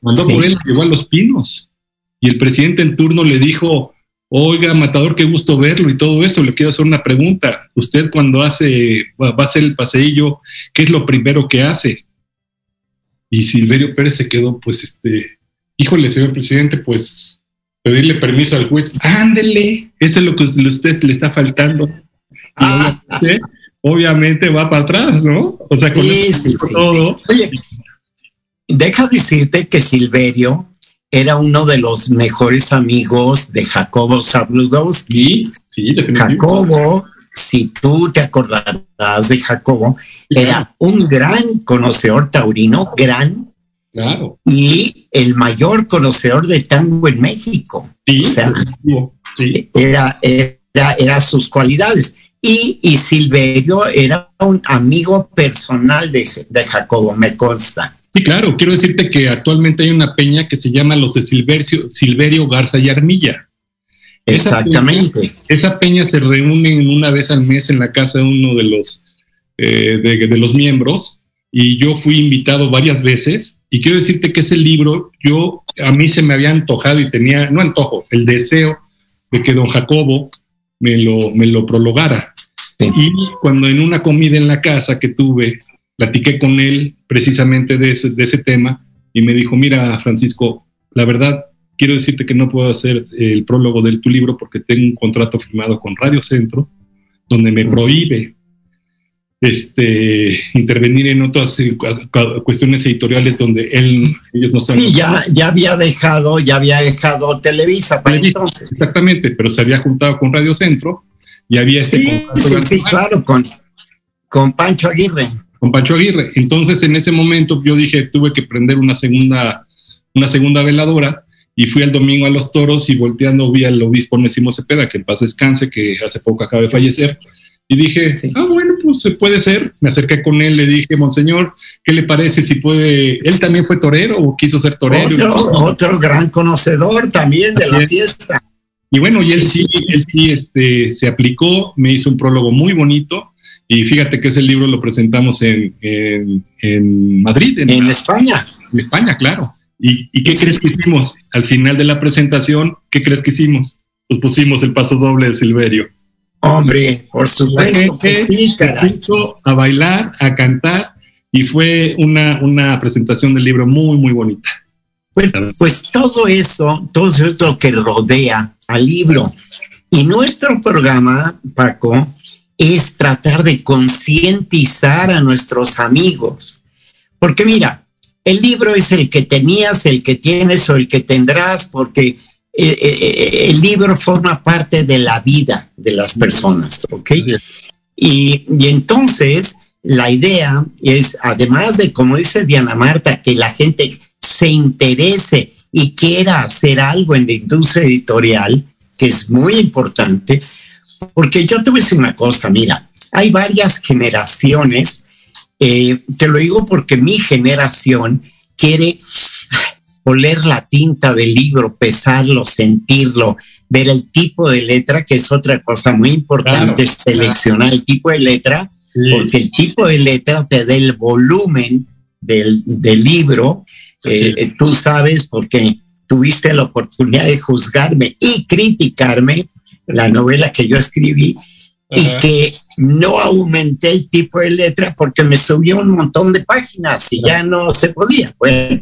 Mandó Sí. por él, llegó a Los Pinos. Y el presidente en turno le dijo, oiga, Matador, qué gusto verlo y todo eso. Le quiero hacer una pregunta. Usted cuando hace, va va a hacer el paseillo, ¿qué es lo primero que hace? Y Silverio Pérez se quedó, pues, este, híjole, señor presidente, pues, pedirle permiso al juez. Ándele, eso es lo que usted le está faltando. Y Ah. obviamente, obviamente va para atrás, ¿no? O sea, con Sí, eso sí, todo. Oye, deja decirte que Silverio era uno de los mejores amigos de Jacobo Zabludowski. Sí. Jacobo, si tú te acordarás de Jacobo, era un gran conocedor taurino, gran, Claro. y el mayor conocedor de tango en México. Sí, O sea, sí. era, era, era sus cualidades. Y, y Silverio era un amigo personal de, de Jacobo, me consta. Sí, claro. Quiero decirte que actualmente hay una peña que se llama los de Silverio, Silverio Garza y Armilla. Exactamente. Esa peña, se reúne una vez al mes en la casa de uno de los, eh, de, los miembros y yo fui invitado varias veces y quiero decirte que ese libro yo a mí se me había antojado y tenía, no antojo, el deseo de que don Jacobo me lo, me lo prologara. Y cuando en una comida en la casa que tuve, platiqué con él precisamente de ese, de ese tema y me dijo, mira, Francisco, la verdad, quiero decirte que no puedo hacer el prólogo de tu libro porque tengo un contrato firmado con Radio Centro donde me prohíbe este, intervenir en otras eh, cuestiones editoriales donde él, ellos no. Sí, ya, ya había dejado, ya había dejado Televisa Exactamente, pero se había juntado con Radio Centro y había este sí, sí, sí, claro, con, con Pancho Aguirre. Con Pancho Aguirre. Entonces, en ese momento yo dije, tuve que prender una segunda, una segunda veladora y fui el domingo a los toros y volteando vi al obispo Nesimo Cepeda, que en paz descanse, que hace poco acaba de fallecer. Y dije, ah, bueno, pues se puede ser. Me acerqué con él, le dije, Monseñor, ¿qué le parece si puede? Él también fue torero o quiso ser torero. Otro, otro gran conocedor también de la fiesta. Y bueno, y él sí, él sí este, se aplicó, me hizo un prólogo muy bonito. Y fíjate que ese libro lo presentamos en, en, Madrid. En, España. En España, claro. ¿Y, qué crees que hicimos? Al final de la presentación, ¿qué crees que hicimos? Pues pusimos el paso doble de Silverio. Hombre, por supuesto que sí, A bailar, a cantar, y fue una, una presentación del libro muy, muy bonita. Bueno, pues todo eso, todo eso es lo que rodea al libro. Y nuestro programa, Paco, es tratar de concientizar a nuestros amigos. Porque mira, el libro es el que tenías, el que tienes o el que tendrás, porque eh, eh, el libro forma parte de la vida de las personas, ¿ok? Y, y entonces la idea es, además de, como dice Diana Marta, que la gente se interese y quiera hacer algo en la industria editorial, que es muy importante, porque yo te voy a decir una cosa, mira, hay varias generaciones, eh, te lo digo porque mi generación quiere oler la tinta del libro, pesarlo, sentirlo, ver el tipo de letra, que es otra cosa muy importante, seleccionar el tipo de letra, porque el tipo de letra te da el volumen del, del libro. Eh, tú sabes, porque tuviste la oportunidad de juzgarme y criticarme la novela que yo escribí y que no aumenté el tipo de letra porque me subió un montón de páginas y ya no se podía. Bueno,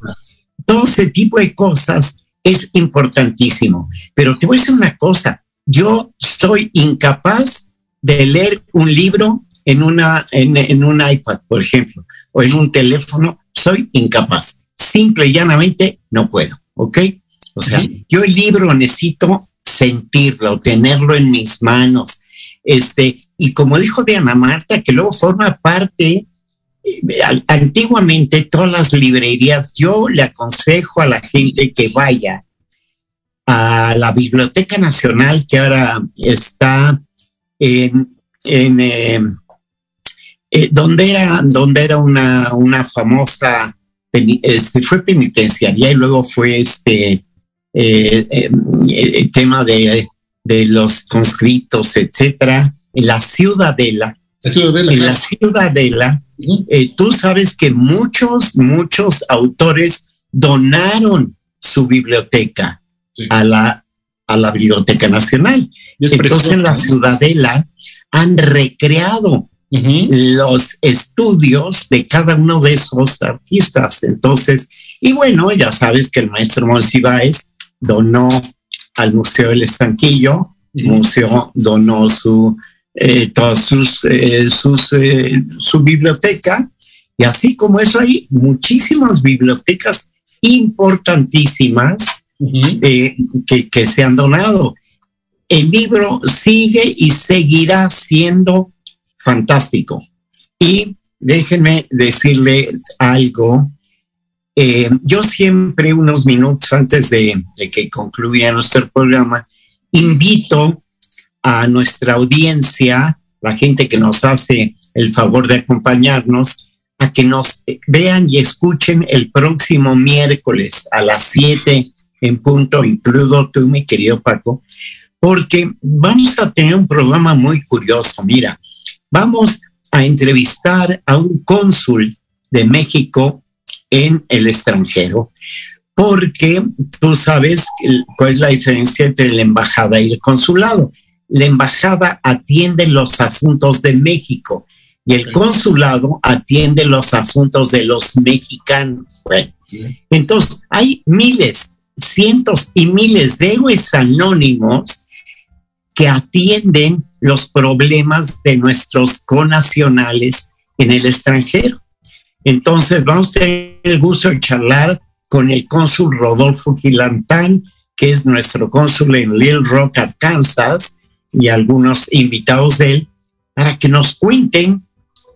todo ese tipo de cosas es importantísimo. Pero te voy a decir una cosa, yo soy incapaz de leer un libro en, una, en, un iPad, por ejemplo, o en un teléfono, soy incapaz. Simple y llanamente no puedo, ¿ok? O sea, yo el libro necesito sentirlo, tenerlo en mis manos. Este, y como dijo Diana Marta, que luego forma parte, antiguamente todas las librerías, yo le aconsejo a la gente que vaya a la Biblioteca Nacional, que ahora está en, en eh, donde era, donde era una, una famosa, este, fue penitenciaria y luego fue este eh, eh, tema de, de, los conscritos, etcétera, en la ciudadela. En la ciudadela, tú sabes que muchos, muchos autores donaron su biblioteca a, la, a la Biblioteca Nacional. Entonces en la ciudadela han recreado los estudios de cada uno de esos artistas. Entonces, y bueno, ya sabes que el maestro Monsiváis donó al Museo del Estanquillo, el museo donó su, eh, todas sus, eh, sus eh, su biblioteca, y así como eso hay muchísimas bibliotecas importantísimas que, que se han donado. El libro sigue y seguirá siendo fantástico. Y déjenme decirles algo. Eh, yo siempre, unos minutos antes de, que concluya nuestro programa, invito a nuestra audiencia, la gente que nos hace el favor de acompañarnos, a que nos vean y escuchen el próximo miércoles a las 7 en punto, incluido tú, mi querido Paco, porque vamos a tener un programa muy curioso. Mira, vamos a entrevistar a un cónsul de México en el extranjero, porque tú sabes cuál es la diferencia entre la embajada y el consulado. La embajada atiende los asuntos de México y el consulado atiende los asuntos de los mexicanos. Bueno, entonces hay miles, cientos y miles de héroes anónimos que atienden los problemas de nuestros conacionales en el extranjero. Entonces vamos a tener el gusto de charlar con el cónsul Rodolfo Gilantán, que es nuestro cónsul en Little Rock, Arkansas, y algunos invitados de él, para que nos cuenten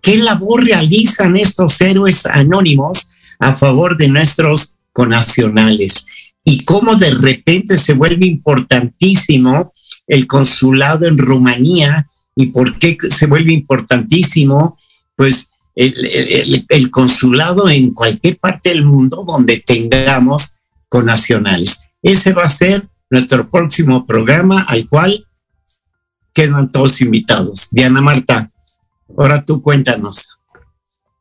qué labor realizan estos héroes anónimos a favor de nuestros conacionales y cómo de repente se vuelve importantísimo el consulado en Rumanía y por qué se vuelve importantísimo, pues el, consulado en cualquier parte del mundo donde tengamos conacionales. Ese va a ser nuestro próximo programa al cual quedan todos invitados. Diana Marta, ahora tú cuéntanos.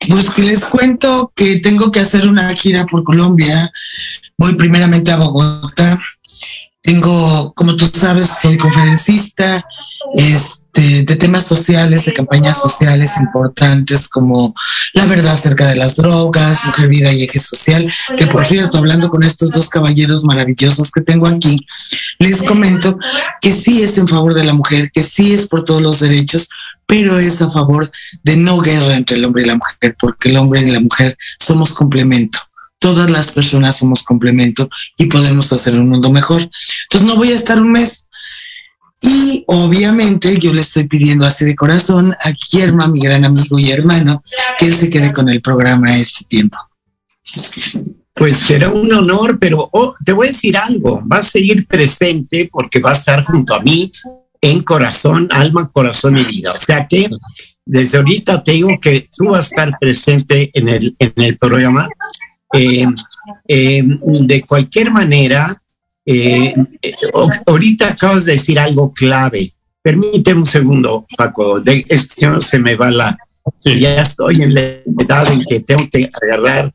Pues que les cuento que tengo que hacer una gira por Colombia. Voy primeramente a Bogotá tengo, como tú sabes, soy conferencista de temas sociales, de campañas sociales importantes como la verdad acerca de las drogas, mujer, vida y eje social, que por cierto, hablando con estos dos caballeros maravillosos que tengo aquí, les comento que sí es en favor de la mujer, que sí es por todos los derechos, pero es a favor de no guerra entre el hombre y la mujer, porque el hombre y la mujer somos complemento todas las personas somos complemento y podemos hacer un mundo mejor. Entonces no voy a estar un mes. Y obviamente yo le estoy pidiendo así de corazón a Guillermo, mi gran amigo y hermano, que él se quede con el programa este tiempo. Pues será un honor, pero oh, te voy a decir algo, va a seguir presente porque va a estar junto a mí en corazón, alma, corazón y vida. O sea que desde ahorita te digo que tú vas a estar presente en el, en el programa eh, eh, de cualquier manera, eh, ahorita acabas de decir algo clave. Permíteme un segundo, Paco, de, no se me va la... Ya estoy en la edad en que tengo que agarrar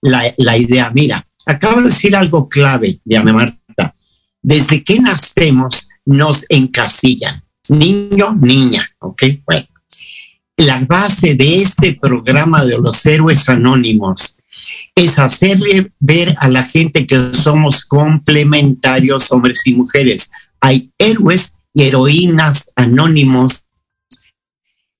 la, idea. Mira, acabo de decir algo clave, Diana Marta. Desde que nacemos nos encasillan. Niño, niña, ¿ok? Bueno, la base de este programa de los héroes anónimos es hacerle ver a la gente que somos complementarios, hombres y mujeres. Hay héroes y heroínas anónimos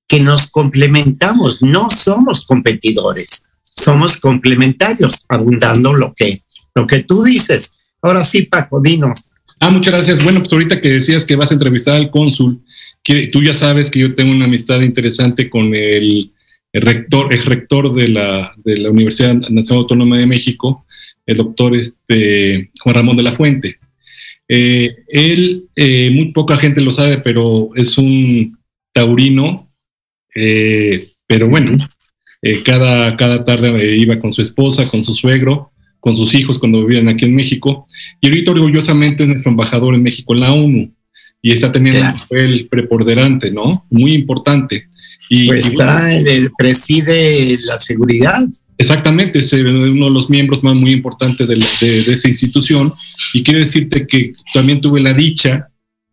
que nos complementamos, no somos competidores, somos complementarios, abundando lo que, lo que tú dices. Ahora sí, Paco, dinos. Ah, muchas gracias. Bueno, pues ahorita que decías que vas a entrevistar al cónsul, que tú ya sabes que yo tengo una amistad interesante con el rector, ex rector de la, de la Universidad Nacional Autónoma de México, el doctor este, Juan Ramón de la Fuente. Eh, él, eh, muy poca gente lo sabe, pero es un taurino, eh, pero bueno, cada, cada tarde iba con su esposa, con su suegro, con sus hijos cuando vivían aquí en México, y ahorita orgullosamente es nuestro embajador en México en la ONU, y está teniendo un papel preponderante, ¿no? Muy importante. Y, pues está, preside la seguridad. Exactamente, es uno de los miembros más muy importantes de, de, esa institución. Y quiero decirte que también tuve la dicha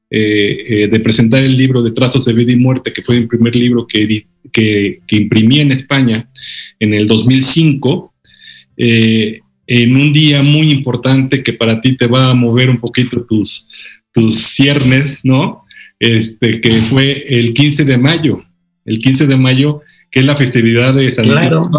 eh, eh, de presentar el libro de Trazos de Vida y Muerte, que fue el primer libro que, que, que imprimí en España en el 2005, eh, en un día muy importante que para ti te va a mover un poquito tus, tus ciernes, ¿no? Este, que fue el 15 de mayo el 15 de mayo, que es la festividad de San Isidro.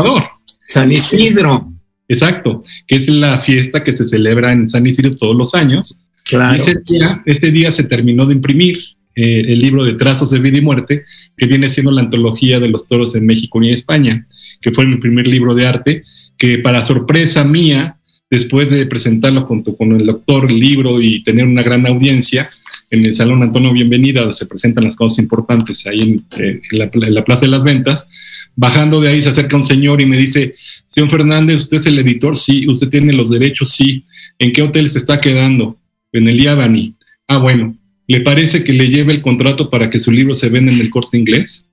San Isidro. Exacto, que es la fiesta que se celebra en San Isidro todos los años. Claro. ese, día, ese día se terminó de imprimir eh, el libro de Trazos de Vida y Muerte, que viene siendo la antología de los toros en México y España, que fue mi primer libro de arte, que para sorpresa mía, después de presentarlo junto con el doctor, libro y tener una gran audiencia, en el Salón Antonio Bienvenida, donde se presentan las cosas importantes ahí en, la, Plaza de las Ventas, Bajando de ahí se acerca un señor y me dice, señor Fernández, ¿usted es el editor? Sí, usted tiene los derechos, sí. ¿En qué hotel se está quedando? En el Yabani. Ah, bueno, ¿le parece que le lleve el contrato para que su libro se venda en el corte inglés?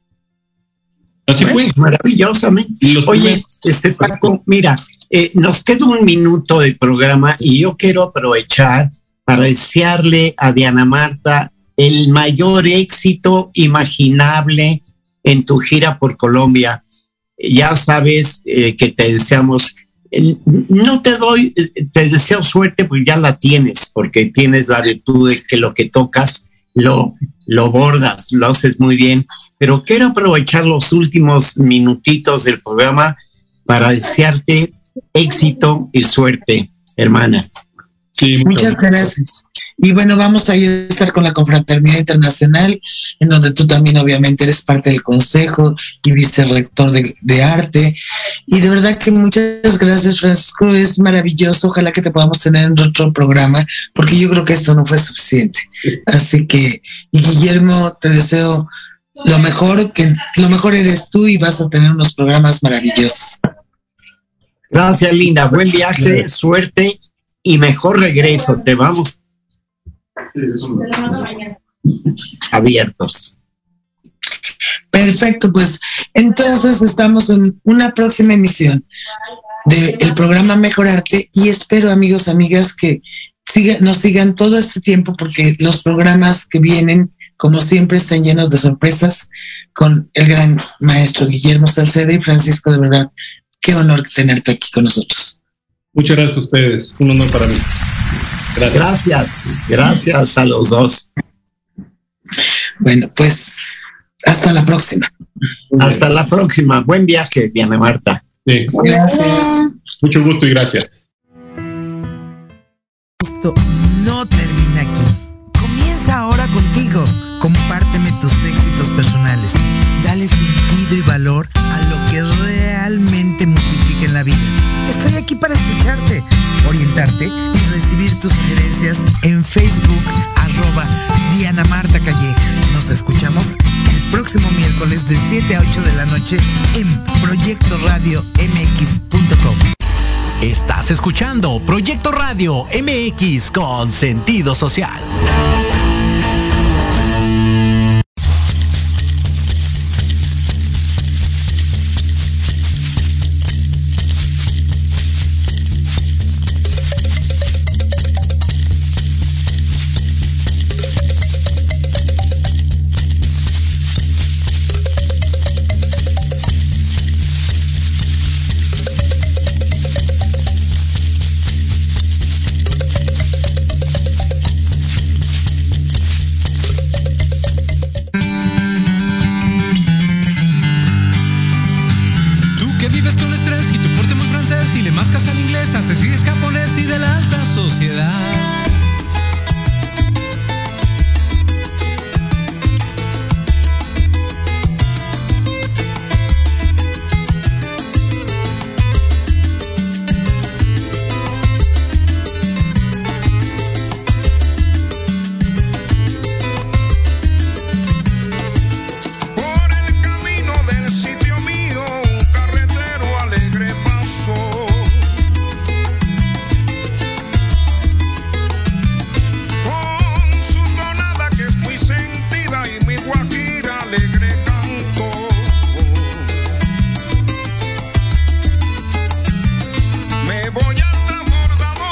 Así fue. Maravillosamente. Oye, este Paco, mira, eh, nos queda un minuto de programa y yo quiero aprovechar para desearle a Diana Marta el mayor éxito imaginable en tu gira por Colombia. Ya sabes eh, que te deseamos, no te doy, te deseo suerte porque ya la tienes, porque tienes la virtud de que lo que tocas lo, lo bordas, lo haces muy bien. Pero quiero aprovechar los últimos minutitos del programa para desearte éxito y suerte, hermana. Muchas gracias. Y bueno, vamos a estar con la Confraternidad Internacional, en donde tú también obviamente eres parte del consejo y vicerrector de, de arte. Y de verdad que muchas gracias, Francisco. Es maravilloso. Ojalá que te podamos tener en otro programa, porque yo creo que esto no fue suficiente. Así que, y Guillermo, te deseo lo mejor, que lo mejor eres tú y vas a tener unos programas maravillosos. Gracias, Linda. Buen viaje, suerte y mejor regreso. Te vamos abiertos. Perfecto, pues entonces estamos en una próxima emisión del programa Mejorarte y espero amigos, amigas que nos sigan todo este tiempo porque los programas que vienen, como siempre, están llenos de sorpresas con el gran maestro Guillermo Salceda y Francisco, de verdad, qué honor tenerte aquí con nosotros. Muchas gracias a ustedes, un honor para mí. Gracias. Gracias, a los dos. Bueno, pues hasta la próxima. Hasta la próxima. Buen viaje, Diana Marta. Sí. Gracias. Mucho gusto y gracias. Esto no termina aquí. Comienza ahora contigo. Compárteme tus éxitos personales. Dale sentido y valor tus sugerencias en Facebook, arroba Diana Marta Calleja. Nos escuchamos el próximo miércoles de 7 a 8 de la noche en Proyecto Radio MX.com. Estás escuchando Proyecto Radio MX con sentido social.